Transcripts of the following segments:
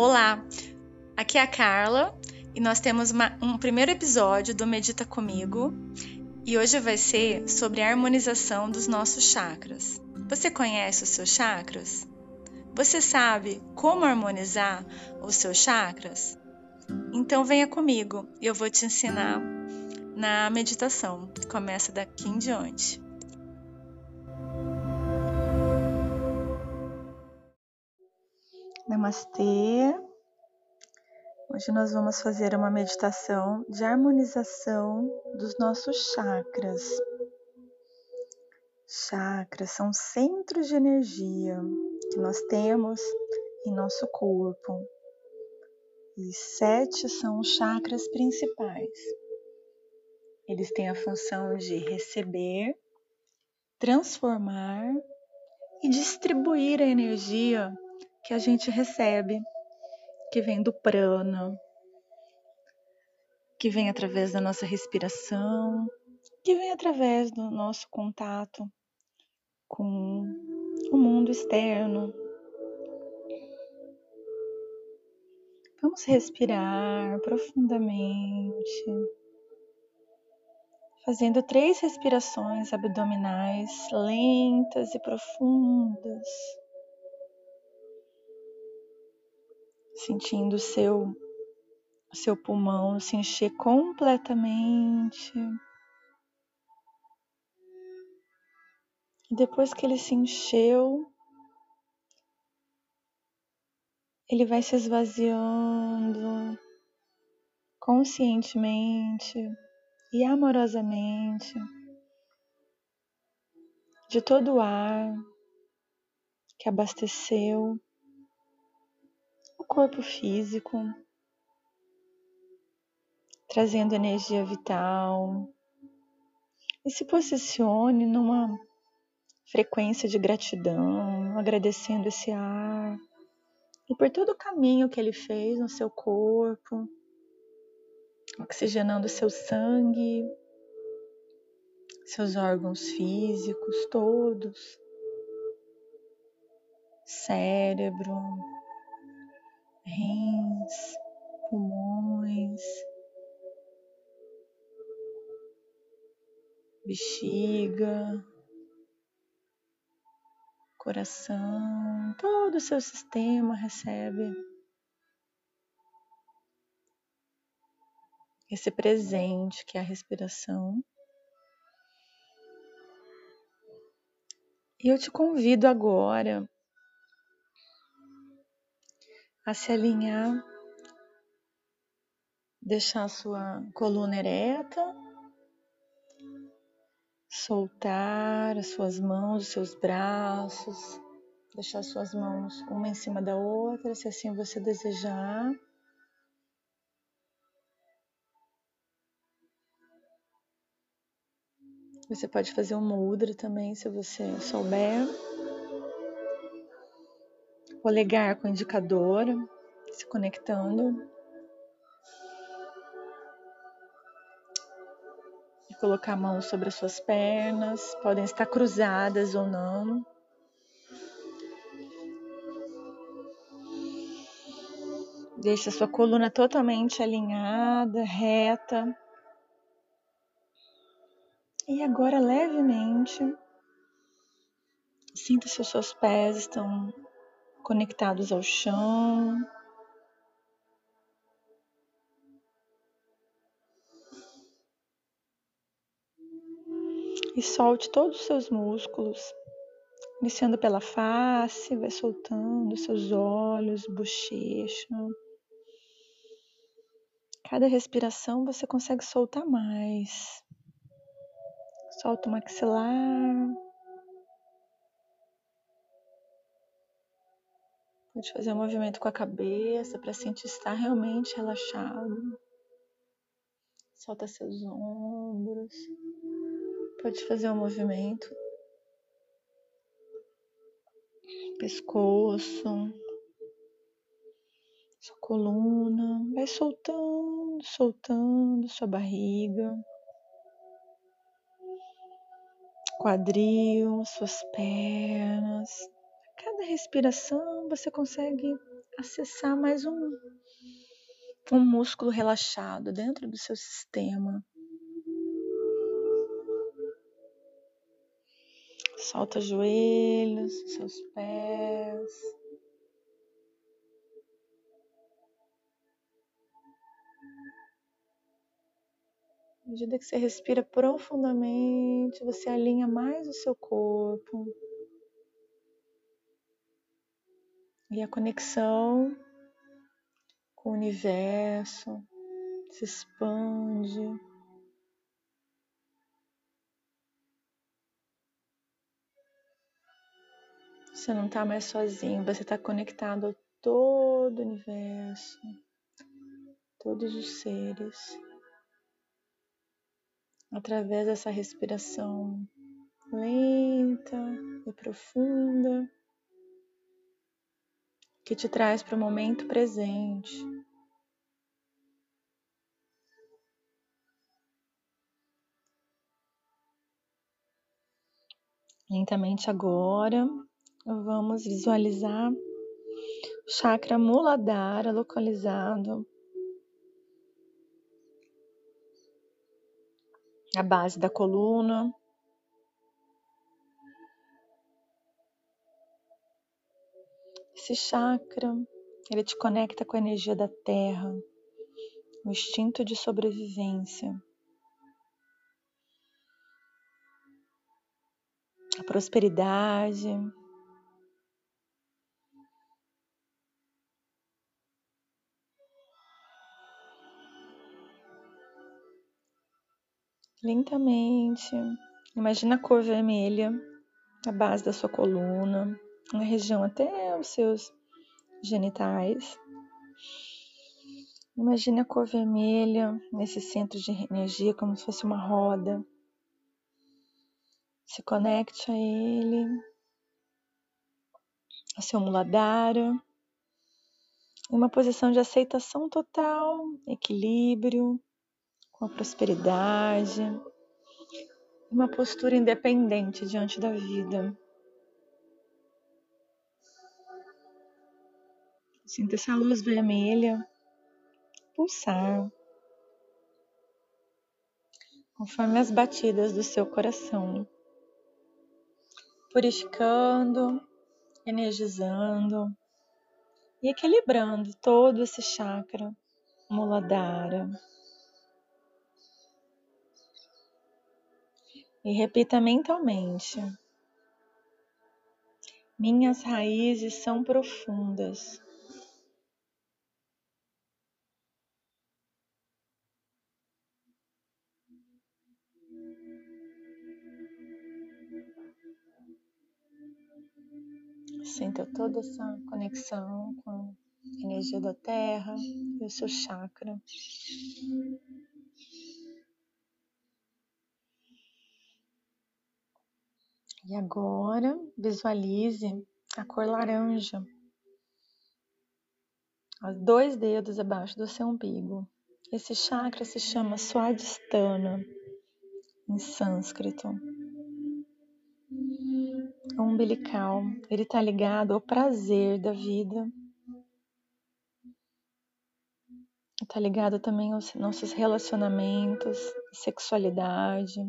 Olá, aqui é a Carla e nós temos uma, um primeiro episódio do Medita Comigo e hoje vai ser sobre a harmonização dos nossos chakras. Você conhece os seus chakras? Você sabe como harmonizar os seus chakras? Então venha comigo e eu vou te ensinar na meditação. Começa daqui em diante. Namastê. Hoje nós vamos fazer uma meditação de harmonização dos nossos chakras. Chakras são centros de energia que nós temos em nosso corpo. E sete são os chakras principais. Eles têm a função de receber, transformar e distribuir a energia que a gente recebe que vem do prana, que vem através da nossa respiração, que vem através do nosso contato com o mundo externo. Vamos respirar profundamente, fazendo três respirações abdominais lentas e profundas. Sentindo o seu, seu pulmão se encher completamente. E depois que ele se encheu, ele vai se esvaziando conscientemente e amorosamente de todo o ar que abasteceu corpo físico, trazendo energia vital. E se posicione numa frequência de gratidão, agradecendo esse ar. E por todo o caminho que ele fez no seu corpo, oxigenando seu sangue, seus órgãos físicos todos, cérebro, rins, pulmões, bexiga, coração, todo o seu sistema recebe esse presente que é a respiração. E eu te convido agora a se alinhar, deixar a sua coluna ereta, soltar as suas mãos, os seus braços, deixar as suas mãos uma em cima da outra, se assim você desejar. Você pode fazer um mudra também, se você souber polegar com o indicador se conectando. E colocar a mão sobre as suas pernas, podem estar cruzadas ou não. Deixe a sua coluna totalmente alinhada, reta. E agora levemente sinta se os seus pés estão conectados ao chão. E solte todos os seus músculos, iniciando pela face, vai soltando seus olhos, bochecha. Cada respiração você consegue soltar mais. Solta o maxilar. Pode fazer um movimento com a cabeça para sentir estar realmente relaxado. Solta seus ombros. Pode fazer um movimento. Pescoço. Sua coluna. Vai soltando, soltando sua barriga. Quadril, suas pernas cada respiração você consegue acessar mais um, um músculo relaxado dentro do seu sistema. Solta os joelhos, seus pés. À medida que você respira profundamente, você alinha mais o seu corpo. E a conexão com o universo se expande. Você não está mais sozinho, você está conectado a todo o universo, todos os seres através dessa respiração lenta e profunda que te traz para o momento presente. Lentamente agora, vamos visualizar o chakra Muladhara localizado a base da coluna. Esse chakra, ele te conecta com a energia da terra, o instinto de sobrevivência, a prosperidade, Lentamente, imagina a cor vermelha na base da sua coluna, na região até os seus genitais. Imagine a cor vermelha nesse centro de energia como se fosse uma roda. Se conecte a ele, a seu muladara, em uma posição de aceitação total, equilíbrio, com a prosperidade, uma postura independente diante da vida. Sinta essa luz vermelha pulsar conforme as batidas do seu coração, purificando, energizando e equilibrando todo esse chakra Muladhara. e repita mentalmente: Minhas raízes são profundas. Sinta toda essa conexão com a energia da terra e o seu chakra. E agora visualize a cor laranja, os dois dedos abaixo do seu umbigo. Esse chakra se chama Swadhisthana em sânscrito. Umbilical, ele está ligado ao prazer da vida. Está ligado também aos nossos relacionamentos, sexualidade,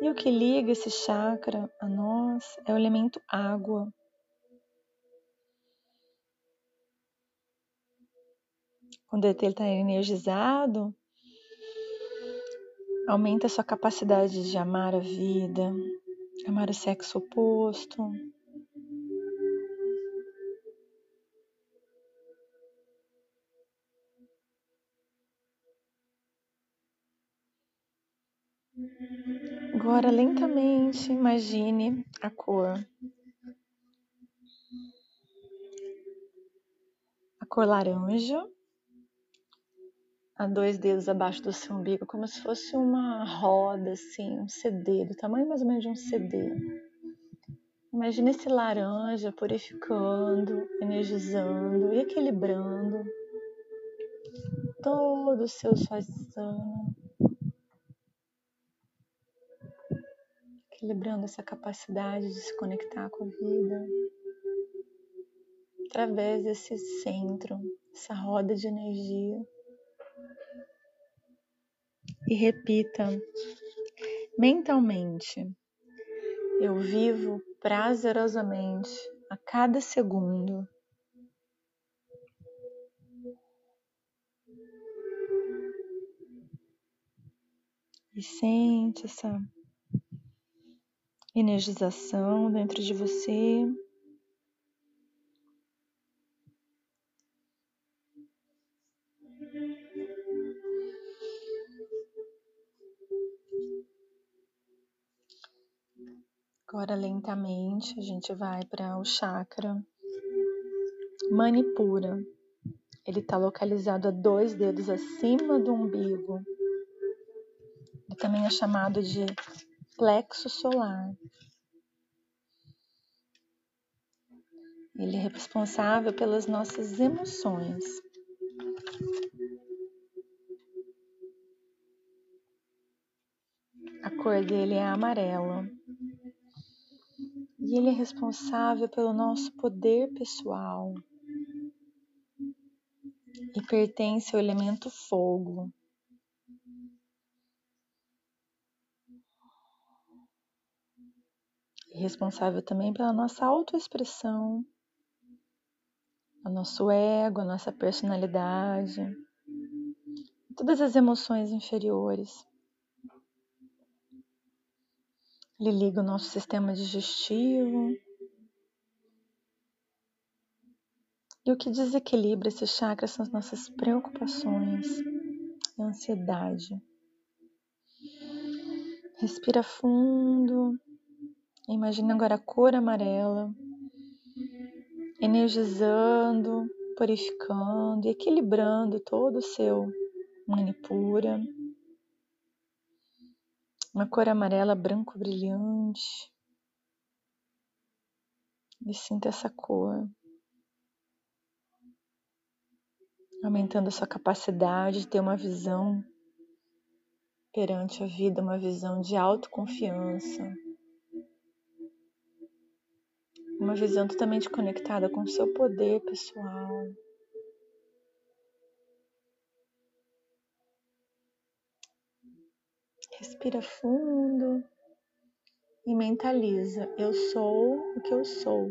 e o que liga esse chakra a nós é o elemento água. Quando ele está energizado, aumenta a sua capacidade de amar a vida, amar o sexo oposto. Agora, lentamente, imagine a cor. A cor laranja, a dois dedos abaixo do seu umbigo, como se fosse uma roda, assim, um CD, do tamanho mais ou menos de um CD. Imagine esse laranja purificando, energizando e equilibrando todo o seu Swasthana. equilibrando essa capacidade de se conectar com a vida, através desse centro, essa roda de energia. E repita mentalmente: Eu vivo prazerosamente a cada segundo. E sente essa energização dentro de você. Agora, lentamente, a gente vai para o chakra Manipura. Ele está localizado a dois dedos acima do umbigo. Ele também é chamado de plexo solar. Ele é responsável pelas nossas emoções. A cor dele é amarela. E ele é responsável pelo nosso poder pessoal. E pertence ao elemento fogo. responsável também pela nossa autoexpressão, o nosso ego, a nossa personalidade, todas as emoções inferiores. Ele liga o nosso sistema digestivo. E o que desequilibra esse chakra são as nossas preocupações e ansiedade. Respira fundo. Imagina agora a cor amarela, energizando, purificando e equilibrando todo o seu manipura. Uma cor amarela branco brilhante. E sinta essa cor. Aumentando a sua capacidade de ter uma visão perante a vida, uma visão de autoconfiança uma visão totalmente conectada com o seu poder pessoal. Respira fundo e mentaliza: eu sou o que eu sou.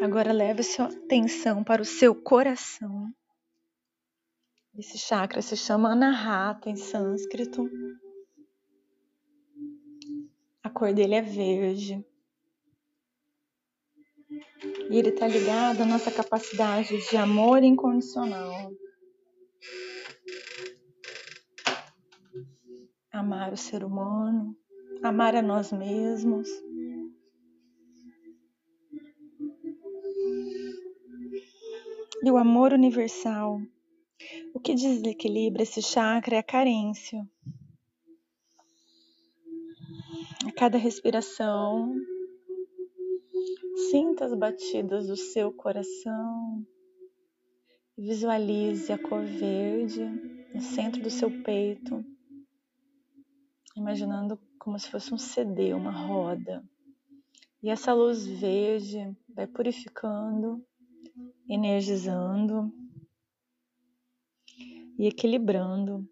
Agora leve sua atenção para o seu coração. Esse chakra se chama Anahata em sânscrito. A cor dele é verde. E ele está ligado à nossa capacidade de amor incondicional. Amar o ser humano, amar a nós mesmos. e o amor universal. O que desequilibra esse chakra é a carência. A cada respiração, sinta as batidas do seu coração. Visualize a cor verde no centro do seu peito, imaginando como se fosse um CD, uma roda. E essa luz verde vai purificando energizando e equilibrando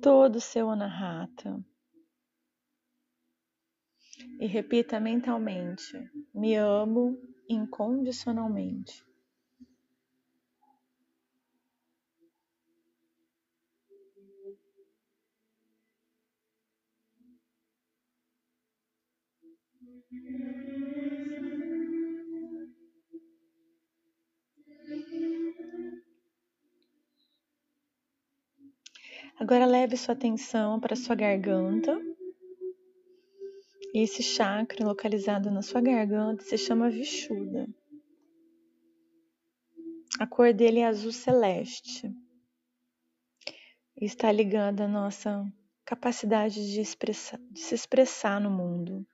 todo o seu anahata. E repita mentalmente: Me amo incondicionalmente. Agora leve sua atenção para sua garganta. Esse chakra localizado na sua garganta se chama Vishuddha. A cor dele é azul celeste. Está ligada à nossa capacidade de, expressar, de se expressar no mundo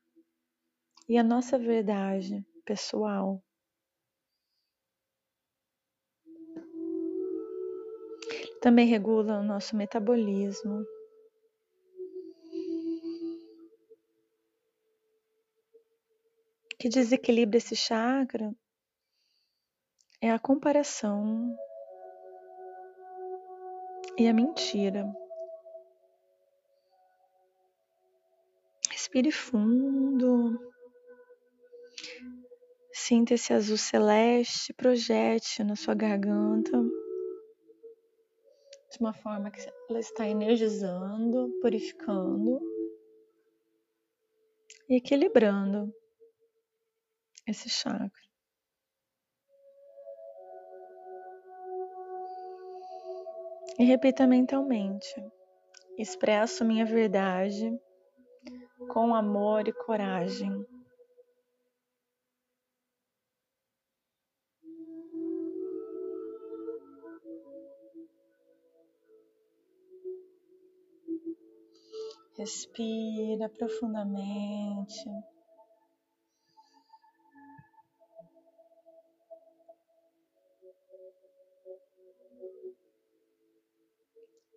e a nossa verdade pessoal. Também regula o nosso metabolismo. O que desequilibra esse chakra é a comparação e a mentira. Respire fundo. Sinta esse azul celeste, projete na sua garganta de uma forma que ela está energizando, purificando e equilibrando esse chakra. E repita mentalmente: expresso minha verdade com amor e coragem. Respira profundamente.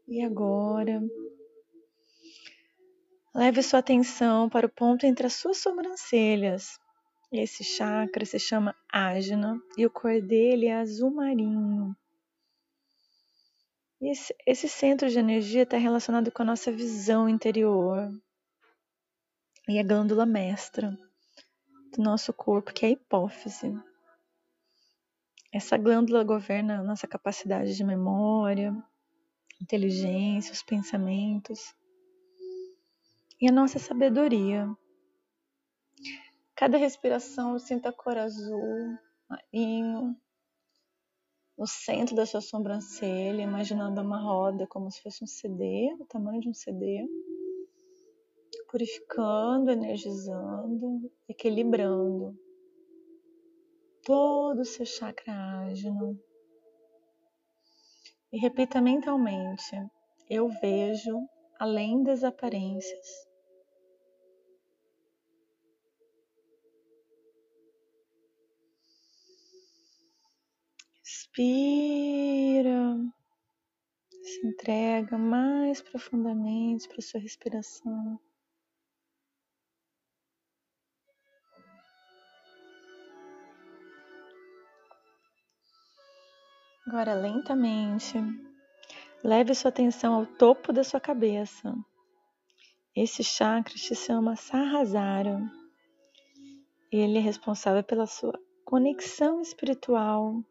E agora, leve sua atenção para o ponto entre as suas sobrancelhas. Esse chakra se chama Ajna e o cor dele é azul marinho. Esse, esse centro de energia está relacionado com a nossa visão interior e a glândula mestra do nosso corpo, que é a hipófise. Essa glândula governa a nossa capacidade de memória, inteligência, os pensamentos e a nossa sabedoria. Cada respiração sinta a cor azul, marinho, no centro da sua sobrancelha, imaginando uma roda como se fosse um CD, o tamanho de um CD, purificando, energizando, equilibrando todo o seu chakra ágino. E repita mentalmente: Eu vejo além das aparências. Respira, se entrega mais profundamente para sua respiração. Agora, lentamente, leve sua atenção ao topo da sua cabeça. Esse chakra se chama Sahasrara. Ele é responsável pela sua conexão espiritual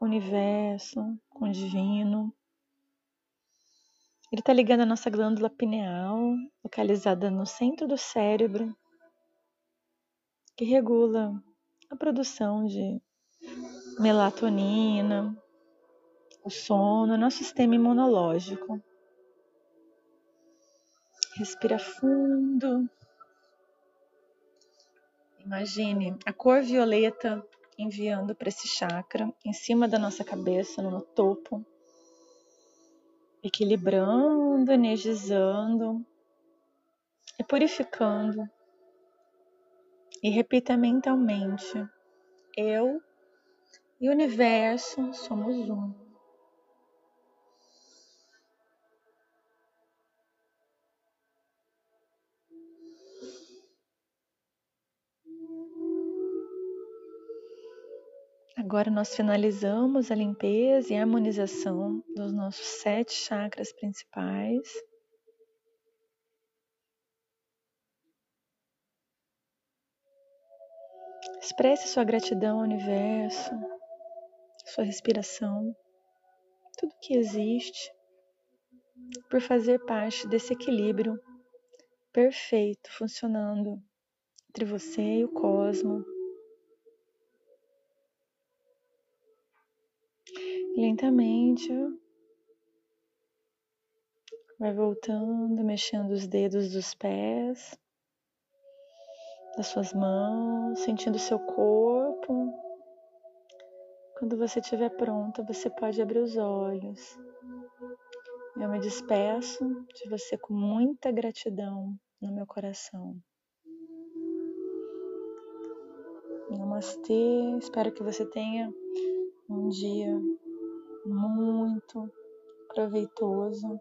com o universo, com o divino. Ele está ligando a nossa glândula pineal, localizada no centro do cérebro, que regula a produção de melatonina, o sono, nosso sistema imunológico. Respira fundo. Imagine a cor violeta enviando para esse chakra em cima da nossa cabeça, no topo, equilibrando, energizando e purificando. E repita mentalmente: Eu e o universo somos um. Agora nós finalizamos a limpeza e a harmonização dos nossos sete chakras principais. Expresse sua gratidão ao universo, sua respiração, tudo que existe, por fazer parte desse equilíbrio perfeito funcionando entre você e o cosmos Lentamente vai voltando, mexendo os dedos dos pés, das suas mãos, sentindo seu corpo. Quando você estiver pronta, você pode abrir os olhos. Eu me despeço de você com muita gratidão no meu coração. Namastê, espero que você tenha um dia muito proveitoso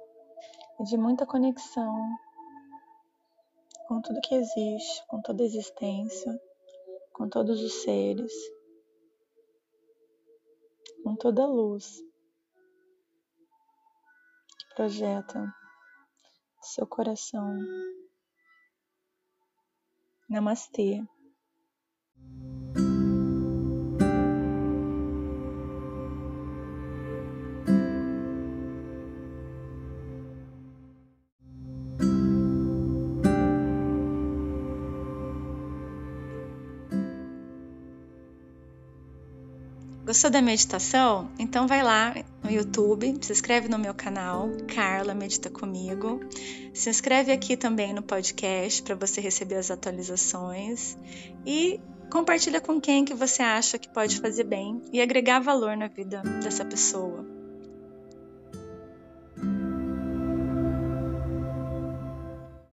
e de muita conexão com tudo que existe, com toda a existência, com todos os seres, com toda a luz que projeta seu coração. Namastê. Gostou da meditação? Então vai lá no YouTube, se inscreve no meu canal, Carla Medita Comigo. Se inscreve aqui também no podcast para você receber as atualizações e compartilha com quem que você acha que pode fazer bem e agregar valor na vida dessa pessoa.